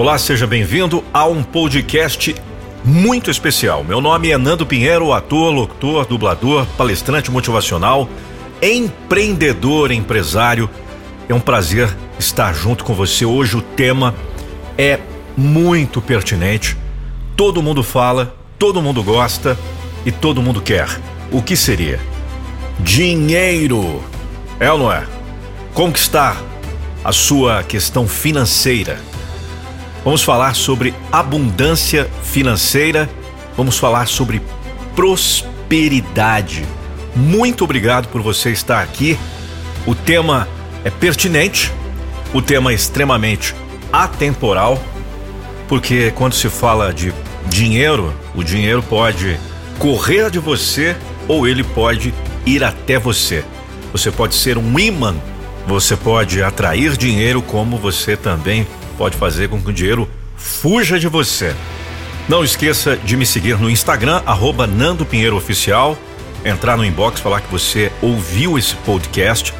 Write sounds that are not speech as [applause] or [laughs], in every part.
Olá, seja bem-vindo a um podcast muito especial. Meu nome é Nando Pinheiro, ator, locutor, dublador, palestrante motivacional, empreendedor, empresário. É um prazer estar junto com você. Hoje o tema é muito pertinente. Todo mundo fala, todo mundo gosta e todo mundo quer. O que seria? Dinheiro. É ou não é? Conquistar a sua questão financeira Vamos falar sobre abundância financeira, vamos falar sobre prosperidade. Muito obrigado por você estar aqui. O tema é pertinente, o tema é extremamente atemporal, porque quando se fala de dinheiro, o dinheiro pode correr de você ou ele pode ir até você. Você pode ser um imã, você pode atrair dinheiro, como você também pode fazer com que o dinheiro fuja de você. Não esqueça de me seguir no Instagram, arroba Nando Pinheiro Oficial, entrar no inbox, falar que você ouviu esse podcast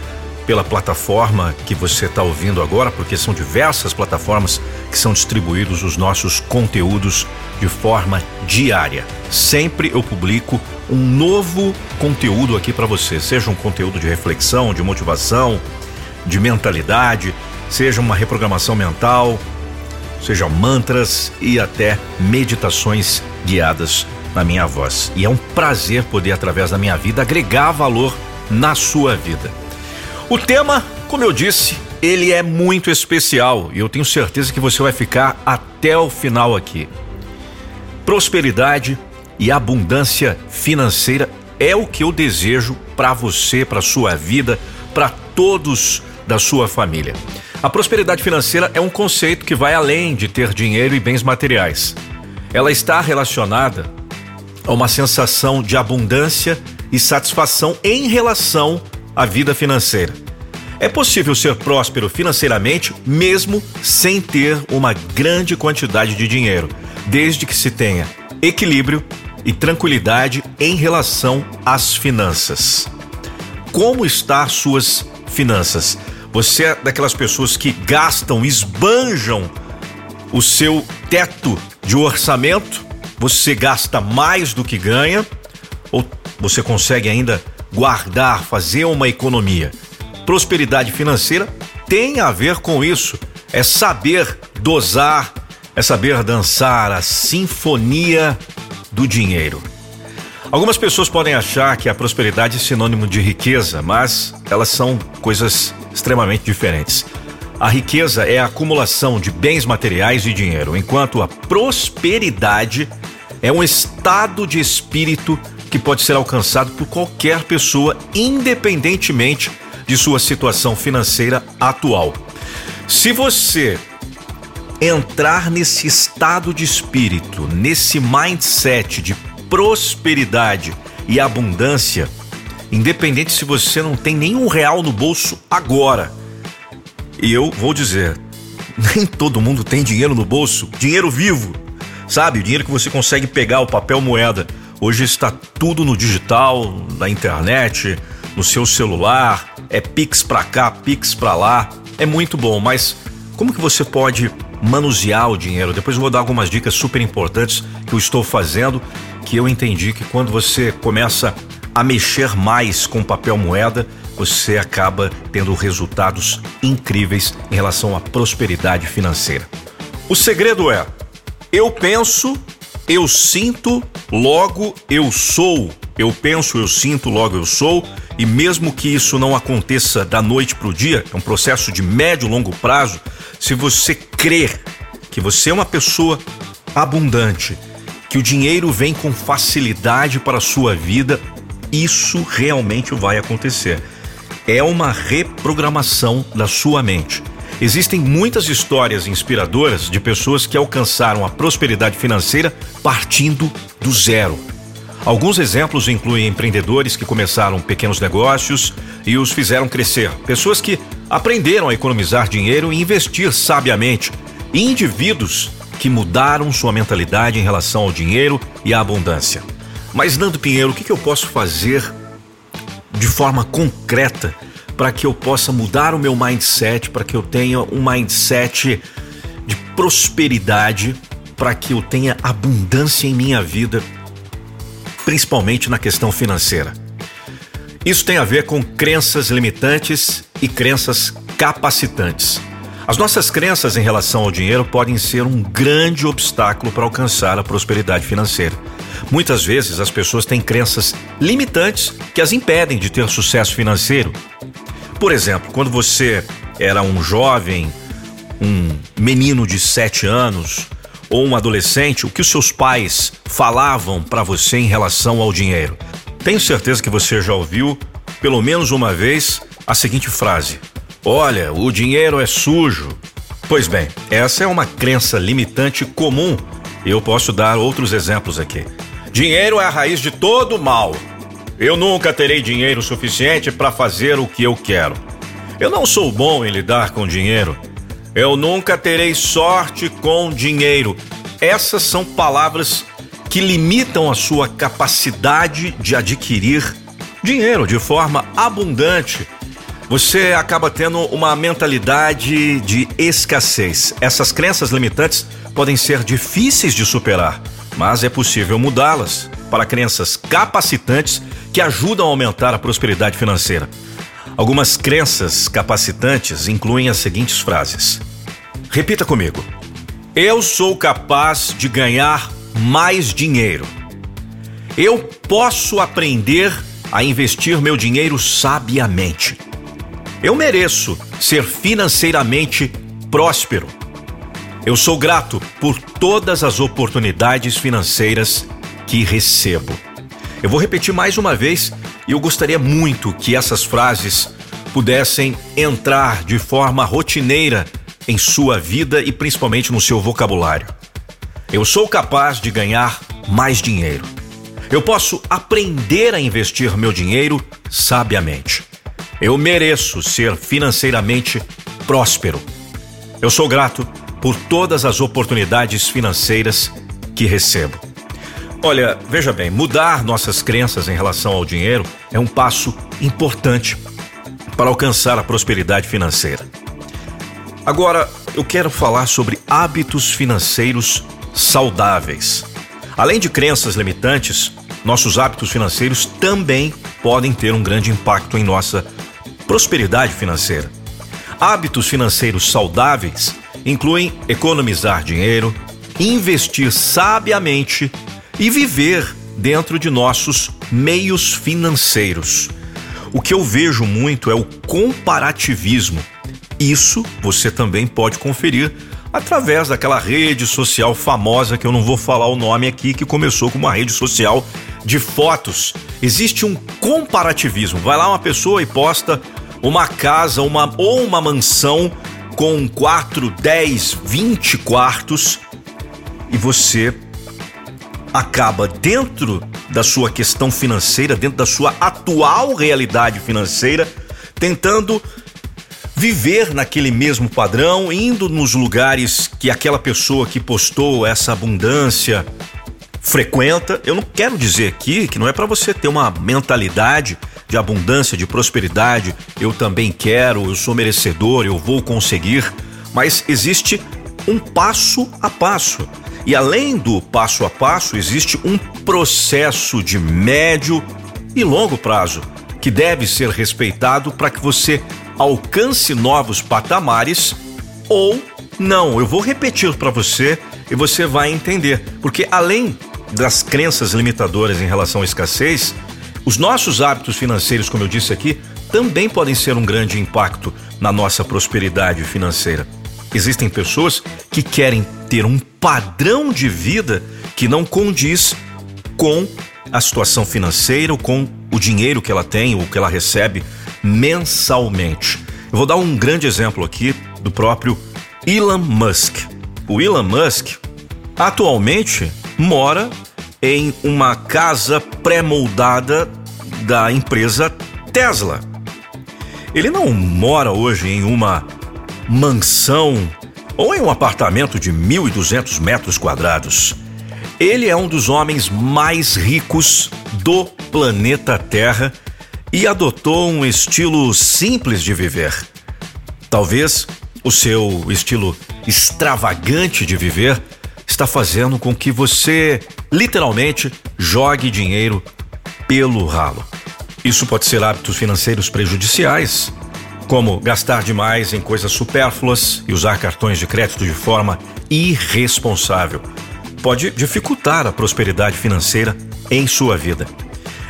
pela plataforma que você está ouvindo agora, porque são diversas plataformas que são distribuídos os nossos conteúdos de forma diária. Sempre eu publico um novo conteúdo aqui para você, seja um conteúdo de reflexão, de motivação, de mentalidade, seja uma reprogramação mental, seja mantras e até meditações guiadas na minha voz. E é um prazer poder, através da minha vida, agregar valor na sua vida. O tema, como eu disse, ele é muito especial e eu tenho certeza que você vai ficar até o final aqui. Prosperidade e abundância financeira é o que eu desejo para você, para sua vida, para todos da sua família. A prosperidade financeira é um conceito que vai além de ter dinheiro e bens materiais. Ela está relacionada a uma sensação de abundância e satisfação em relação à vida financeira. É possível ser próspero financeiramente mesmo sem ter uma grande quantidade de dinheiro, desde que se tenha equilíbrio e tranquilidade em relação às finanças. Como estão suas finanças? Você é daquelas pessoas que gastam, esbanjam o seu teto de orçamento? Você gasta mais do que ganha? Ou você consegue ainda guardar, fazer uma economia? Prosperidade financeira tem a ver com isso. É saber dosar, é saber dançar a sinfonia do dinheiro. Algumas pessoas podem achar que a prosperidade é sinônimo de riqueza, mas elas são coisas extremamente diferentes. A riqueza é a acumulação de bens materiais e dinheiro, enquanto a prosperidade é um estado de espírito que pode ser alcançado por qualquer pessoa, independentemente de sua situação financeira atual. Se você entrar nesse estado de espírito, nesse mindset de prosperidade e abundância, independente se você não tem nenhum real no bolso agora. E eu vou dizer, [laughs] nem todo mundo tem dinheiro no bolso, dinheiro vivo, sabe? O dinheiro que você consegue pegar, o papel moeda. Hoje está tudo no digital, na internet, no seu celular, é Pix pra cá, Pix pra lá. É muito bom, mas como que você pode manusear o dinheiro? Depois eu vou dar algumas dicas super importantes que eu estou fazendo, que eu entendi que quando você começa a mexer mais com papel moeda, você acaba tendo resultados incríveis em relação à prosperidade financeira. O segredo é: eu penso, eu sinto, logo eu sou. Eu penso, eu sinto, logo eu sou, e mesmo que isso não aconteça da noite para o dia, é um processo de médio e longo prazo, se você crer que você é uma pessoa abundante, que o dinheiro vem com facilidade para a sua vida, isso realmente vai acontecer. É uma reprogramação da sua mente. Existem muitas histórias inspiradoras de pessoas que alcançaram a prosperidade financeira partindo do zero. Alguns exemplos incluem empreendedores que começaram pequenos negócios e os fizeram crescer, pessoas que aprenderam a economizar dinheiro e investir sabiamente, e indivíduos que mudaram sua mentalidade em relação ao dinheiro e à abundância. Mas, Nando Pinheiro, o que, eu posso fazer de forma concreta para que eu possa mudar o meu mindset, para que eu tenha um mindset de prosperidade para que eu tenha abundância em minha vida, principalmente na questão financeira. Isso tem a ver com crenças limitantes e crenças capacitantes. As nossas crenças em relação ao dinheiro podem ser um grande obstáculo para alcançar a prosperidade financeira. Muitas vezes as pessoas têm crenças limitantes que as impedem de ter sucesso financeiro. Por exemplo, quando você era um jovem, um menino de 7 anos ou um adolescente, o que os seus pais falavam para você em relação ao dinheiro? Tenho certeza que você já ouviu, pelo menos uma vez, a seguinte frase: Olha, o dinheiro é sujo. Pois bem, essa é uma crença limitante comum. Eu posso dar outros exemplos aqui. Dinheiro é a raiz de todo mal. Eu nunca terei dinheiro suficiente para fazer o que eu quero. Eu não sou bom em lidar com dinheiro. Eu nunca terei sorte com dinheiro. Essas são palavras que limitam a sua capacidade de adquirir dinheiro de forma abundante. Você acaba tendo uma mentalidade de escassez. Essas crenças limitantes podem ser difíceis de superar mas é possível mudá-las para crenças capacitantes que ajudam a aumentar a prosperidade financeira. Algumas crenças capacitantes incluem as seguintes frases. Repita comigo. Eu sou capaz de ganhar mais dinheiro. Eu posso aprender a investir meu dinheiro sabiamente. Eu mereço ser financeiramente próspero. Eu sou grato por todas as oportunidades financeiras que recebo. Eu vou repetir mais uma vez e eu gostaria muito que essas frases pudessem entrar de forma rotineira em sua vida e principalmente no seu vocabulário. Eu sou capaz de ganhar mais dinheiro. Eu posso aprender a investir meu dinheiro sabiamente. Eu mereço ser financeiramente próspero. Eu sou grato por todas as oportunidades financeiras que recebo. Olha, veja bem, mudar nossas crenças em relação ao dinheiro é um passo importante para alcançar a prosperidade financeira. Agora, eu quero falar sobre hábitos financeiros saudáveis. Além de crenças limitantes, nossos hábitos financeiros também podem ter um grande impacto em nossa prosperidade financeira. Hábitos financeiros saudáveis incluem economizar dinheiro, investir sabiamente e viver dentro de nossos meios financeiros. O que eu vejo muito é o comparativismo. Isso você também pode conferir através daquela rede social famosa que eu não vou falar o nome aqui, que começou com uma rede social de fotos. Existe um comparativismo. Vai lá uma pessoa e posta uma casa, uma ou uma mansão com 4, 10, 20 quartos e você acaba dentro da sua questão financeira, dentro da sua atual realidade financeira, tentando viver naquele mesmo padrão, indo nos lugares que aquela pessoa que postou essa abundância frequenta. Eu não quero dizer aqui que não é para você ter uma mentalidade de abundância, de prosperidade, eu também quero, eu sou merecedor, eu vou conseguir, mas existe um passo a passo. E além do passo a passo, existe um processo de médio e longo prazo que deve ser respeitado para que você alcance novos patamares ou não. Eu vou repetir para você e você vai entender, porque além das crenças limitadoras em relação à escassez, os nossos hábitos financeiros, como eu disse aqui, também podem ser um grande impacto na nossa prosperidade financeira. Existem pessoas que querem ter um padrão de vida que não condiz com a situação financeira ou com o dinheiro que ela tem ou que ela recebe mensalmente. Eu vou dar um grande exemplo aqui do próprio Elon Musk. O Elon Musk atualmente mora em uma casa pré-moldada da empresa Tesla. Ele não mora hoje em uma mansão ou em um apartamento de 1.200 metros quadrados. Ele é um dos homens mais ricos do planeta Terra e adotou um estilo simples de viver. Talvez o seu estilo extravagante de viver está fazendo com que você literalmente jogue dinheiro pelo ralo. Isso pode ser hábitos financeiros prejudiciais, como gastar demais em coisas supérfluas e usar cartões de crédito de forma irresponsável. Pode dificultar a prosperidade financeira em sua vida.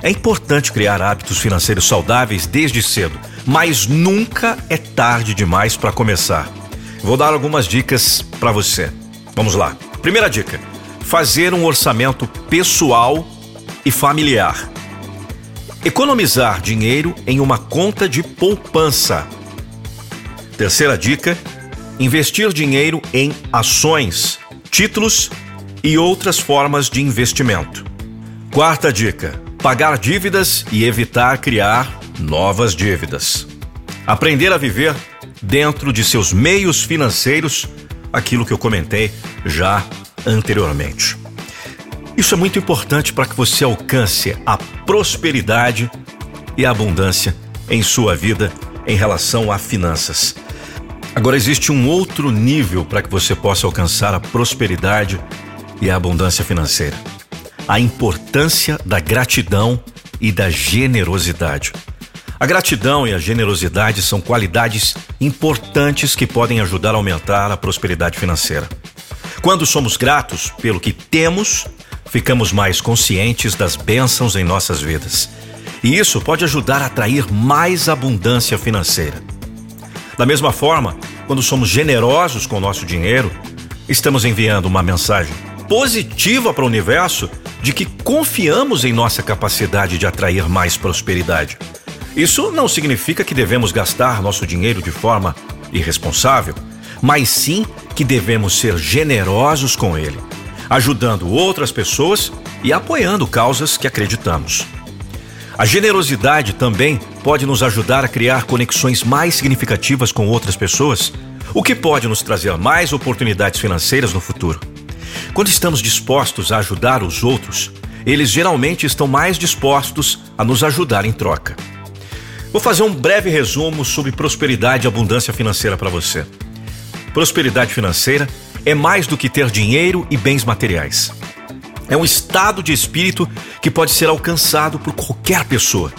É importante criar hábitos financeiros saudáveis desde cedo, mas nunca é tarde demais para começar. Vou dar algumas dicas para você. Vamos lá. Primeira dica: fazer um orçamento pessoal e familiar. Economizar dinheiro em uma conta de poupança. Terceira dica: investir dinheiro em ações, títulos e outras formas de investimento. Quarta dica: pagar dívidas e evitar criar novas dívidas. Aprender a viver dentro de seus meios financeiros, aquilo que eu comentei já anteriormente. Isso é muito importante para que você alcance a prosperidade e a abundância em sua vida em relação a finanças. Agora existe um outro nível para que você possa alcançar a prosperidade e a abundância financeira. A importância da gratidão e da generosidade. A gratidão e a generosidade são qualidades importantes que podem ajudar a aumentar a prosperidade financeira. Quando somos gratos pelo que temos, ficamos mais conscientes das bênçãos em nossas vidas. E isso pode ajudar a atrair mais abundância financeira. Da mesma forma, quando somos generosos com o nosso dinheiro, estamos enviando uma mensagem positiva para o universo de que confiamos em nossa capacidade de atrair mais prosperidade. Isso não significa que devemos gastar nosso dinheiro de forma irresponsável, mas sim que devemos ser generosos com ele ajudando outras pessoas e apoiando causas que acreditamos. A generosidade também pode nos ajudar a criar conexões mais significativas com outras pessoas, o que pode nos trazer mais oportunidades financeiras no futuro. Quando estamos dispostos a ajudar os outros, eles geralmente estão mais dispostos a nos ajudar em troca. Vou fazer um breve resumo sobre prosperidade e abundância financeira para você. Prosperidade financeira é mais do que ter dinheiro e bens materiais. É um estado de espírito que pode ser alcançado por qualquer pessoa.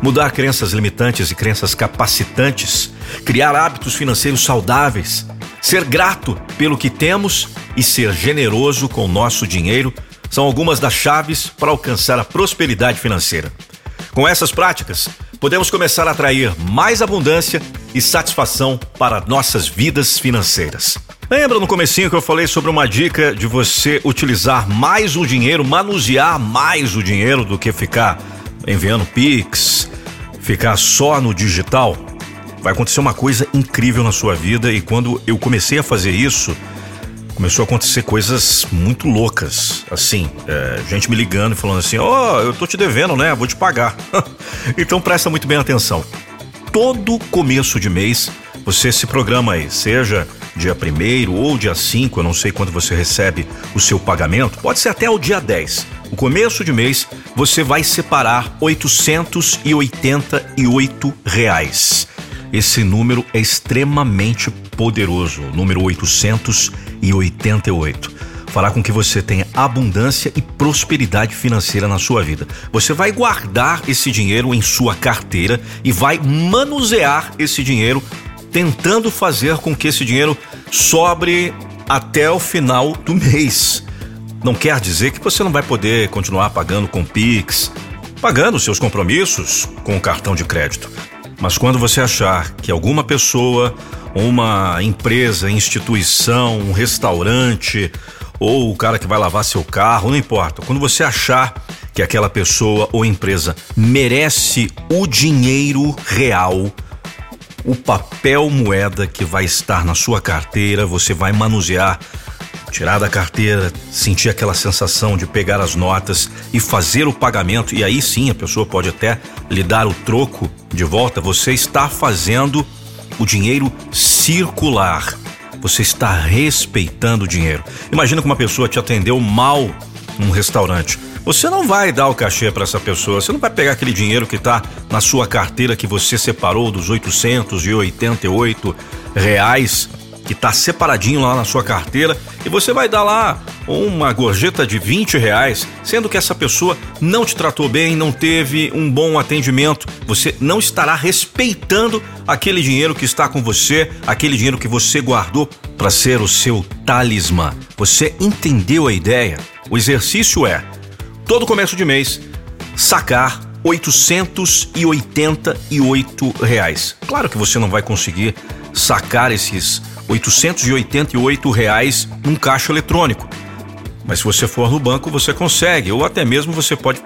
Mudar crenças limitantes e crenças capacitantes, criar hábitos financeiros saudáveis, ser grato pelo que temos e ser generoso com o nosso dinheiro são algumas das chaves para alcançar a prosperidade financeira. Com essas práticas, podemos começar a atrair mais abundância e satisfação para nossas vidas financeiras. Lembra no comecinho que eu falei sobre uma dica de você utilizar mais o dinheiro, manusear mais o dinheiro do que ficar enviando Pix, ficar só no digital? Vai acontecer uma coisa incrível na sua vida e quando eu comecei a fazer isso, começou a acontecer coisas muito loucas. Assim, é, gente me ligando e falando assim: Ó, oh, eu tô te devendo, né? Vou te pagar. [laughs] então presta muito bem atenção. Todo começo de mês você se programa aí, seja dia 1 ou dia 5, eu não sei quando você recebe o seu pagamento, pode ser até o dia 10. No começo de mês, você vai separar 888 reais. Esse número é extremamente poderoso, o número 888. Fará com que você tenha abundância e prosperidade financeira na sua vida. Você vai guardar esse dinheiro em sua carteira e vai manusear esse dinheiro tentando fazer com que esse dinheiro sobre até o final do mês. Não quer dizer que você não vai poder continuar pagando com Pix, pagando seus compromissos com o cartão de crédito. Mas quando você achar que alguma pessoa, uma empresa, instituição, um restaurante ou o cara que vai lavar seu carro, não importa. Quando você achar que aquela pessoa ou empresa merece o dinheiro real, o papel moeda que vai estar na sua carteira, você vai manusear, tirar da carteira, sentir aquela sensação de pegar as notas e fazer o pagamento, e aí sim a pessoa pode até lhe dar o troco de volta. Você está fazendo o dinheiro circular. Você está respeitando o dinheiro. Imagina que uma pessoa te atendeu mal num restaurante. Você não vai dar o cachê para essa pessoa, você não vai pegar aquele dinheiro que está na sua carteira que você separou dos 888 reais que está separadinho lá na sua carteira e você vai dar lá uma gorjeta de 20 reais, sendo que essa pessoa não te tratou bem, não teve um bom atendimento, você não estará respeitando aquele dinheiro que está com você, aquele dinheiro que você guardou para ser o seu talismã. Você entendeu a ideia? O exercício é, todo começo de mês, sacar 888 reais. Claro que você não vai conseguir sacar esses 888 reais num caixa eletrônico. Mas se você for no banco, você consegue, ou até mesmo você pode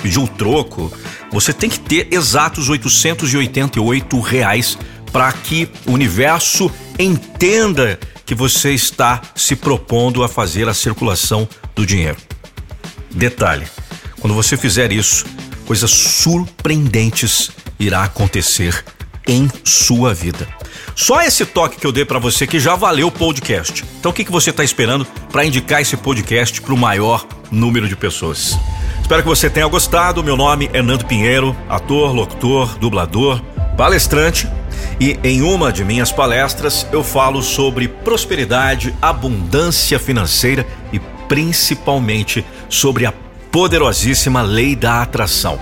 pedir um troco. Você tem que ter exatos 888 reais para que o universo entenda que você está se propondo a fazer a circulação do dinheiro. Detalhe: quando você fizer isso, coisas surpreendentes irá acontecer em sua vida. Só esse toque que eu dei para você que já valeu o podcast. Então o que, que você está esperando para indicar esse podcast para o maior número de pessoas? Espero que você tenha gostado. Meu nome é Nando Pinheiro, ator, locutor, dublador, palestrante. E em uma de minhas palestras eu falo sobre prosperidade, abundância financeira e principalmente sobre a poderosíssima lei da atração.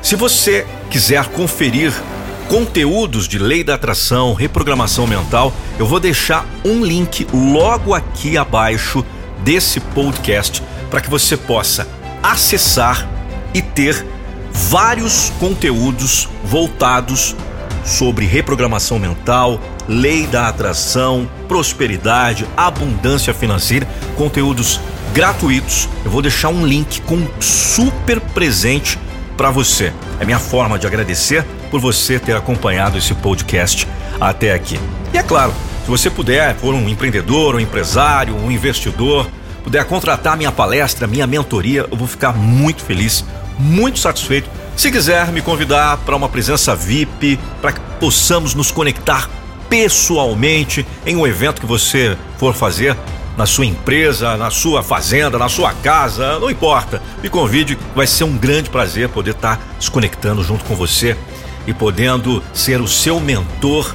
Se você quiser conferir conteúdos de lei da atração, reprogramação mental, eu vou deixar um link logo aqui abaixo desse podcast para que você possa acessar e ter vários conteúdos voltados sobre reprogramação mental, lei da atração, prosperidade, abundância financeira, conteúdos gratuitos. Eu vou deixar um link com super presente para você. É minha forma de agradecer por você ter acompanhado esse podcast até aqui. E é claro, se você puder, for um empreendedor, um empresário, um investidor, puder contratar minha palestra, minha mentoria, eu vou ficar muito feliz, muito satisfeito. Se quiser me convidar para uma presença VIP, para que possamos nos conectar pessoalmente em um evento que você for fazer, na sua empresa, na sua fazenda, na sua casa, não importa. Me convide, vai ser um grande prazer poder estar se conectando junto com você e podendo ser o seu mentor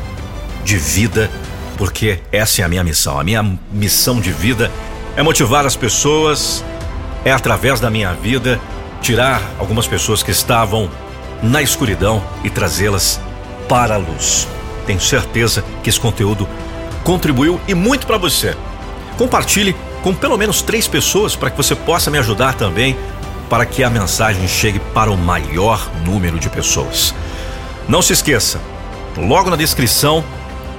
de vida, porque essa é a minha missão. A minha missão de vida é motivar as pessoas, é através da minha vida tirar algumas pessoas que estavam na escuridão e trazê-las para a luz. Tenho certeza que esse conteúdo contribuiu e muito para você. Compartilhe com pelo menos três pessoas para que você possa me ajudar também para que a mensagem chegue para o maior número de pessoas. Não se esqueça, logo na descrição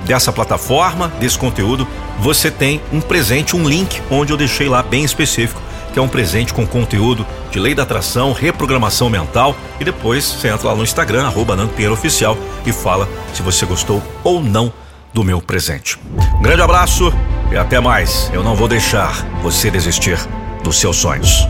dessa plataforma, desse conteúdo, você tem um presente, um link onde eu deixei lá bem específico, que é um presente com conteúdo de lei da atração, reprogramação mental e depois você entra lá no Instagram, arroba Oficial e fala se você gostou ou não do meu presente. Um grande abraço e até mais. Eu não vou deixar você desistir dos seus sonhos.